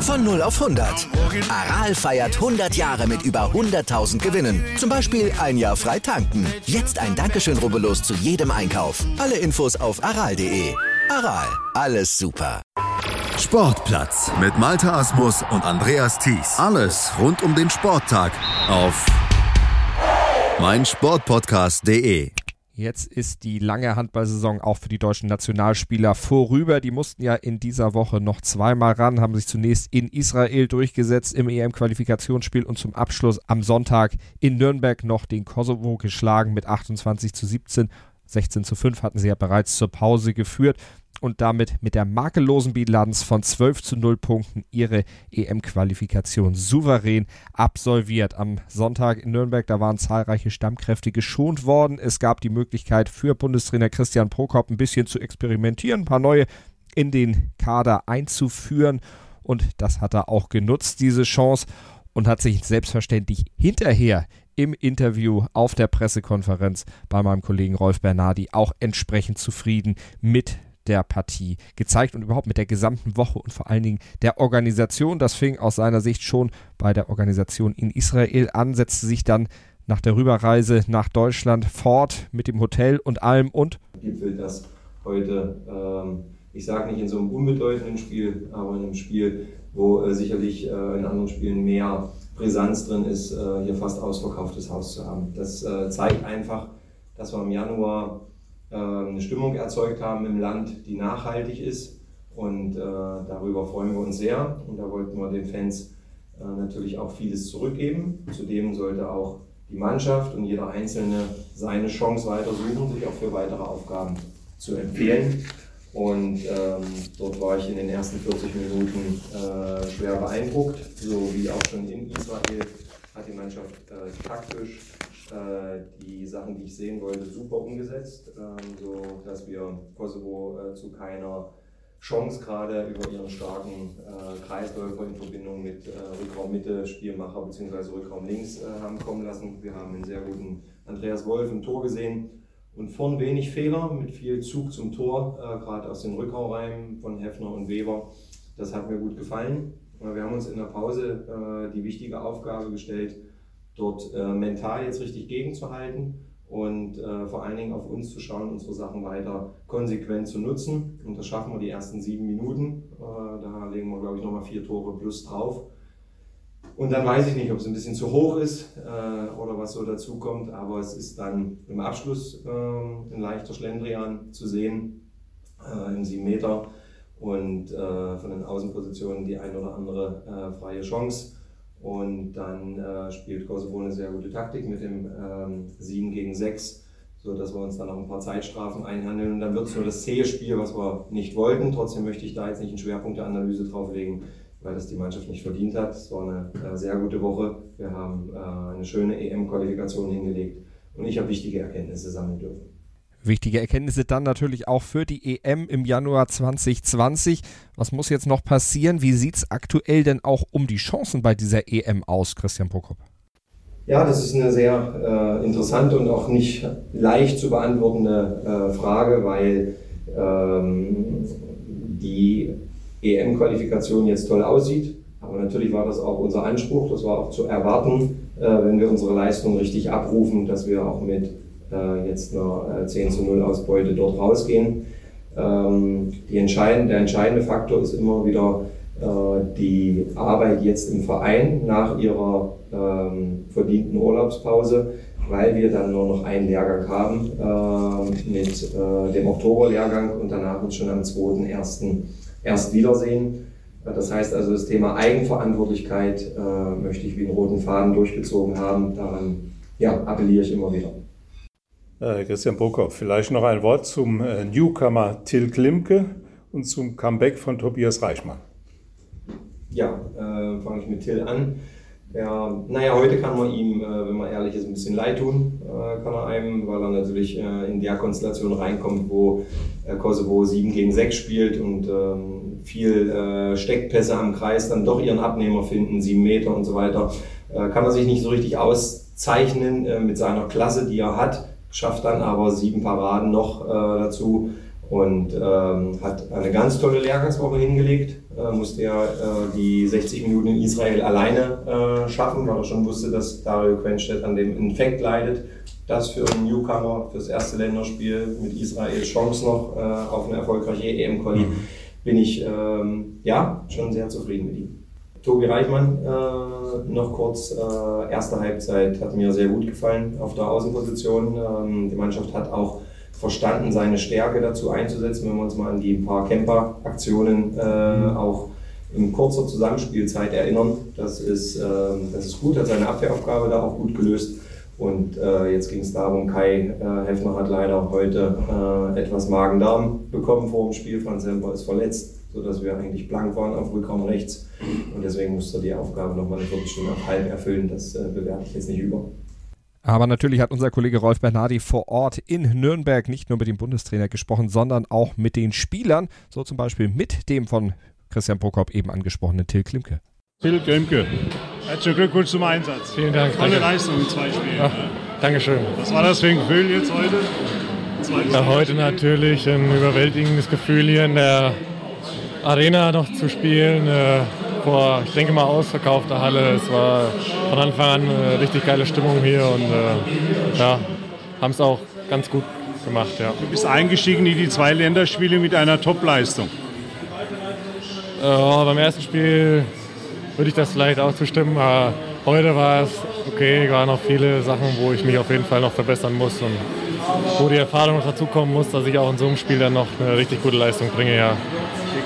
Von 0 auf 100. Aral feiert 100 Jahre mit über 100.000 Gewinnen. Zum Beispiel ein Jahr frei tanken. Jetzt ein Dankeschön, rubbellos zu jedem Einkauf. Alle Infos auf aral.de. Aral, alles super. Sportplatz mit Malta Asmus und Andreas Thies. Alles rund um den Sporttag auf meinsportpodcast.de. Jetzt ist die lange Handballsaison auch für die deutschen Nationalspieler vorüber. Die mussten ja in dieser Woche noch zweimal ran, haben sich zunächst in Israel durchgesetzt im EM-Qualifikationsspiel und zum Abschluss am Sonntag in Nürnberg noch den Kosovo geschlagen mit 28 zu 17. 16 zu 5 hatten sie ja bereits zur Pause geführt und damit mit der makellosen Bilanz von 12 zu 0 Punkten ihre EM-Qualifikation souverän absolviert. Am Sonntag in Nürnberg, da waren zahlreiche Stammkräfte geschont worden. Es gab die Möglichkeit für Bundestrainer Christian Prokop ein bisschen zu experimentieren, ein paar neue in den Kader einzuführen und das hat er auch genutzt, diese Chance und hat sich selbstverständlich hinterher im Interview auf der Pressekonferenz bei meinem Kollegen Rolf Bernardi auch entsprechend zufrieden mit der Partie gezeigt und überhaupt mit der gesamten Woche und vor allen Dingen der Organisation. Das fing aus seiner Sicht schon bei der Organisation in Israel an, setzte sich dann nach der Rüberreise nach Deutschland fort mit dem Hotel und allem und gipfelt das heute, ähm, ich sage nicht in so einem unbedeutenden Spiel, aber in einem Spiel, wo äh, sicherlich äh, in anderen Spielen mehr Brisanz drin ist, äh, hier fast ausverkauftes Haus zu haben. Das äh, zeigt einfach, dass wir im Januar eine Stimmung erzeugt haben im Land, die nachhaltig ist. Und äh, darüber freuen wir uns sehr. Und da wollten wir den Fans äh, natürlich auch vieles zurückgeben. Zudem sollte auch die Mannschaft und jeder Einzelne seine Chance weiter suchen, sich auch für weitere Aufgaben zu empfehlen. Und ähm, dort war ich in den ersten 40 Minuten äh, schwer beeindruckt, so wie auch schon in Israel Mannschaft äh, taktisch äh, die Sachen, die ich sehen wollte, super umgesetzt, ähm, so dass wir Kosovo äh, zu keiner Chance gerade über ihren starken äh, Kreisläufer in Verbindung mit äh, Rückraum Mitte, Spielmacher bzw. Rückraum links äh, haben kommen lassen. Wir haben einen sehr guten Andreas Wolf im Tor gesehen und vorn wenig Fehler mit viel Zug zum Tor, gerade aus den Rückraumreihen von Hefner und Weber. Das hat mir gut gefallen. Wir haben uns in der Pause die wichtige Aufgabe gestellt, dort äh, mental jetzt richtig gegenzuhalten und äh, vor allen Dingen auf uns zu schauen, unsere Sachen weiter konsequent zu nutzen. Und das schaffen wir die ersten sieben Minuten. Äh, da legen wir, glaube ich, nochmal vier Tore plus drauf. Und dann weiß ich nicht, ob es ein bisschen zu hoch ist äh, oder was so dazu kommt, aber es ist dann im Abschluss äh, ein leichter Schlendrian zu sehen, äh, im 7 Meter und äh, von den Außenpositionen die ein oder andere äh, freie Chance. Und dann äh, spielt Kosovo eine sehr gute Taktik mit dem ähm, 7 gegen 6, sodass wir uns dann noch ein paar Zeitstrafen einhandeln. Und dann wird es nur das zähe Spiel, was wir nicht wollten. Trotzdem möchte ich da jetzt nicht einen Schwerpunkt der Analyse drauflegen, weil das die Mannschaft nicht verdient hat. Es war eine äh, sehr gute Woche. Wir haben äh, eine schöne EM-Qualifikation hingelegt und ich habe wichtige Erkenntnisse sammeln dürfen. Wichtige Erkenntnisse dann natürlich auch für die EM im Januar 2020. Was muss jetzt noch passieren? Wie sieht es aktuell denn auch um die Chancen bei dieser EM aus, Christian Prokop? Ja, das ist eine sehr äh, interessante und auch nicht leicht zu beantwortende äh, Frage, weil ähm, die EM-Qualifikation jetzt toll aussieht. Aber natürlich war das auch unser Anspruch, das war auch zu erwarten, äh, wenn wir unsere Leistung richtig abrufen, dass wir auch mit äh, jetzt einer äh, 10 zu 0 Ausbeute dort rausgehen. Ähm, entscheidende, der entscheidende Faktor ist immer wieder äh, die Arbeit jetzt im Verein nach ihrer ähm, verdienten Urlaubspause, weil wir dann nur noch einen Lehrgang haben äh, mit dem Oktoberlehrgang und danach uns schon am 2.1. erst wiedersehen. Das heißt also, das Thema Eigenverantwortlichkeit äh, möchte ich wie einen roten Faden durchgezogen haben. Daran ja, appelliere ich immer wieder. Äh, Christian Prokop, vielleicht noch ein Wort zum äh, Newcomer Till Klimke und zum Comeback von Tobias Reichmann. Ja, äh, fange ich mit Till an. Ja, naja, heute kann man ihm, äh, wenn man ehrlich ist, ein bisschen leid tun, äh, kann er einem, weil er natürlich äh, in der Konstellation reinkommt, wo Kosovo 7 gegen 6 spielt und ähm, viel Steckpässe am Kreis dann doch ihren Abnehmer finden, 7 Meter und so weiter. kann er sich nicht so richtig auszeichnen mit seiner Klasse, die er hat schafft dann aber sieben Paraden noch äh, dazu und ähm, hat eine ganz tolle Lehrgangswoche hingelegt. Äh, musste ja äh, die 60 Minuten in Israel alleine äh, schaffen, weil er schon wusste, dass Dario Quenstedt an dem Infekt leidet. Das für einen Newcomer, fürs erste Länderspiel mit Israel Chance noch äh, auf eine erfolgreiche EM-Quali, mhm. bin ich ähm, ja schon sehr zufrieden mit ihm. Tobi Reichmann äh, noch kurz, äh, erste Halbzeit hat mir sehr gut gefallen auf der Außenposition. Ähm, die Mannschaft hat auch verstanden, seine Stärke dazu einzusetzen, wenn wir uns mal an die paar Camper-Aktionen äh, mhm. auch in kurzer Zusammenspielzeit erinnern. Das ist, äh, das ist gut, hat seine Abwehraufgabe da auch gut gelöst. Und äh, jetzt ging es darum, Kai äh, Heffner hat leider heute äh, etwas Magen-Darm bekommen vor dem Spiel. Franz Semper ist verletzt, sodass wir eigentlich blank waren auf Rückraum rechts. Und deswegen musste er die Aufgabe nochmal eine Viertelstunde auf halb erfüllen. Das äh, bewerte ich jetzt nicht über. Aber natürlich hat unser Kollege Rolf Bernardi vor Ort in Nürnberg nicht nur mit dem Bundestrainer gesprochen, sondern auch mit den Spielern. So zum Beispiel mit dem von Christian Prokop eben angesprochenen Till Klimke. Till Klimke, herzlichen Glückwunsch zum Einsatz. Vielen Dank. Tolle danke. Leistung in zwei Spielen. Ach, Dankeschön. Was war das für ein Gefühl jetzt heute? Ja, heute natürlich ein überwältigendes Gefühl hier in der Arena noch zu spielen. Äh, vor, ich denke mal, ausverkaufter Halle. Es war von Anfang an eine richtig geile Stimmung hier und äh, ja, haben es auch ganz gut gemacht. Ja. Du bist eingestiegen in die zwei Länderspiele mit einer Top-Leistung. Äh, beim ersten Spiel würde ich das vielleicht auch zustimmen. Aber heute war es okay, waren noch viele Sachen, wo ich mich auf jeden Fall noch verbessern muss und wo die Erfahrung noch dazukommen muss, dass ich auch in so einem Spiel dann noch eine richtig gute Leistung bringe. Ja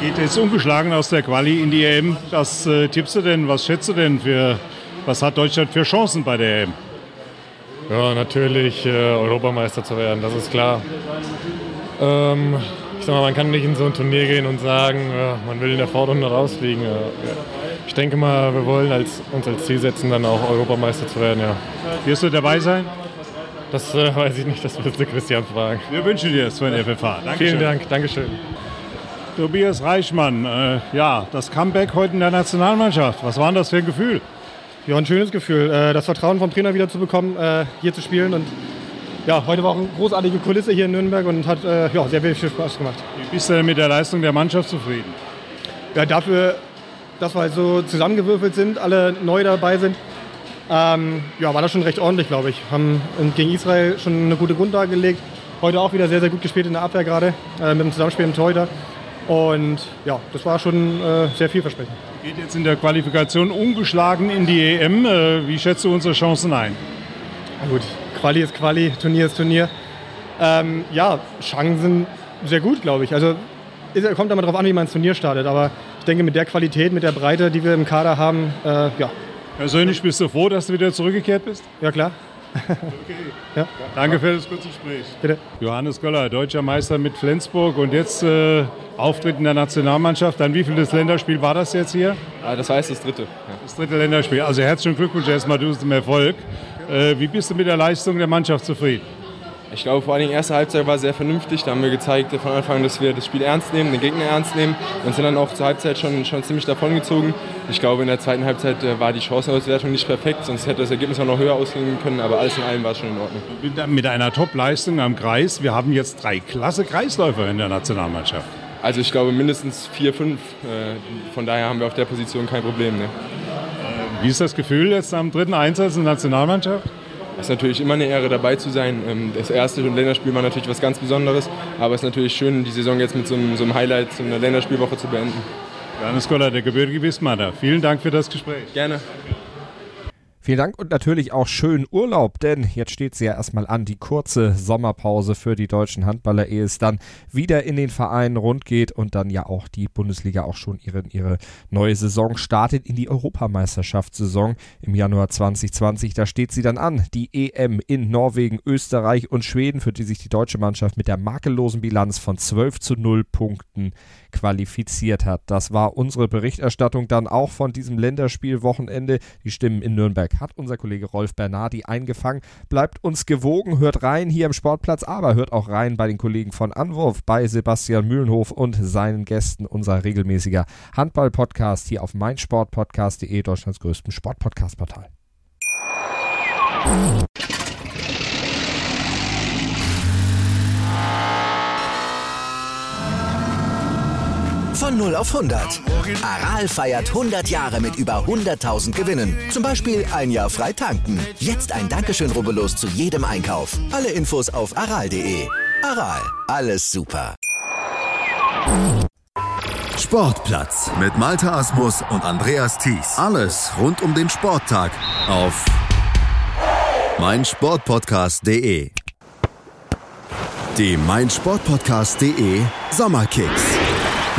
geht jetzt ungeschlagen aus der Quali in die EM. Was äh, tippst du denn, was schätzt du denn für, was hat Deutschland für Chancen bei der EM? Ja, natürlich äh, Europameister zu werden, das ist klar. Ähm, ich sag mal, man kann nicht in so ein Turnier gehen und sagen, ja, man will in der Vorrunde rausfliegen. Ja. Ich denke mal, wir wollen als, uns als Ziel setzen, dann auch Europameister zu werden. Ja. Wirst du dabei sein? Das äh, weiß ich nicht, das müsste Christian fragen. Wir wünschen dir das für den FFH. Dankeschön. Vielen Dank, Dankeschön. Tobias Reichmann, äh, ja, das Comeback heute in der Nationalmannschaft. Was war denn das für ein Gefühl? Ja, ein schönes Gefühl, äh, das Vertrauen vom Trainer wieder zu bekommen, äh, hier zu spielen. Und ja, heute war auch eine großartige Kulisse hier in Nürnberg und hat äh, ja, sehr viel Spaß gemacht. Wie bist du denn mit der Leistung der Mannschaft zufrieden? Ja, dafür, dass wir halt so zusammengewürfelt sind, alle neu dabei sind, ähm, ja, war das schon recht ordentlich, glaube ich. Haben gegen Israel schon eine gute Grundlage gelegt. Heute auch wieder sehr, sehr gut gespielt in der Abwehr gerade, äh, mit dem Zusammenspiel im Torhüter. Und ja, das war schon äh, sehr vielversprechend. Geht jetzt in der Qualifikation ungeschlagen in die EM. Äh, wie schätzt du unsere Chancen ein? Na gut, Quali ist Quali, Turnier ist Turnier. Ähm, ja, Chancen sehr gut, glaube ich. Also es kommt immer darauf an, wie man ins Turnier startet. Aber ich denke, mit der Qualität, mit der Breite, die wir im Kader haben, äh, ja. Persönlich bist du froh, dass du wieder zurückgekehrt bist? Ja, klar. Okay. Ja. Danke für das kurze Gespräch. Bitte. Johannes Göller, deutscher Meister mit Flensburg und jetzt äh, Auftritt in der Nationalmannschaft. Dann wie viel das Länderspiel war das jetzt hier? Ah, das heißt das dritte. Ja. Das dritte Länderspiel. Also herzlichen Glückwunsch erstmal du zum Erfolg. Äh, wie bist du mit der Leistung der Mannschaft zufrieden? Ich glaube, vor allem die erste Halbzeit war sehr vernünftig. Da haben wir gezeigt von Anfang an, dass wir das Spiel ernst nehmen, den Gegner ernst nehmen und sind dann auch zur Halbzeit schon, schon ziemlich davongezogen. Ich glaube, in der zweiten Halbzeit äh, war die Chancenauswertung nicht perfekt, sonst hätte das Ergebnis auch noch höher ausgehen können, aber alles in allem war es schon in Ordnung. Mit einer Top-Leistung am Kreis, wir haben jetzt drei klasse Kreisläufer in der Nationalmannschaft. Also ich glaube mindestens vier, fünf. Äh, von daher haben wir auf der Position kein Problem. Ne? Wie ist das Gefühl jetzt am dritten Einsatz in der Nationalmannschaft? Es ist natürlich immer eine Ehre dabei zu sein. Ähm, das erste Länderspiel war natürlich was ganz Besonderes, aber es ist natürlich schön, die Saison jetzt mit so einem, so einem Highlight, so einer Länderspielwoche zu beenden. Johannes Goller, der gebürtige Wismarer. Vielen Dank für das Gespräch. Gerne. Vielen Dank und natürlich auch schönen Urlaub, denn jetzt steht sie ja erstmal an, die kurze Sommerpause für die deutschen Handballer, ehe es dann wieder in den Vereinen rund geht und dann ja auch die Bundesliga auch schon ihre, ihre neue Saison startet in die Europameisterschaftssaison im Januar 2020. Da steht sie dann an, die EM in Norwegen, Österreich und Schweden, für die sich die deutsche Mannschaft mit der makellosen Bilanz von 12 zu 0 Punkten qualifiziert hat. Das war unsere Berichterstattung dann auch von diesem Länderspielwochenende. Die Stimmen in Nürnberg hat unser Kollege Rolf Bernardi eingefangen. Bleibt uns gewogen, hört rein hier im Sportplatz, aber hört auch rein bei den Kollegen von Anwurf, bei Sebastian Mühlenhof und seinen Gästen, unser regelmäßiger Handball-Podcast hier auf meinsportpodcast.de, Deutschlands größtem Sportpodcast-Portal. Von 0 auf 100. Aral feiert 100 Jahre mit über 100.000 Gewinnen. Zum Beispiel ein Jahr frei tanken. Jetzt ein Dankeschön, rubbellos zu jedem Einkauf. Alle Infos auf aral.de. Aral, alles super. Sportplatz mit Malta Asmus und Andreas Thies. Alles rund um den Sporttag auf meinsportpodcast.de. Die meinsportpodcast.de Sommerkicks.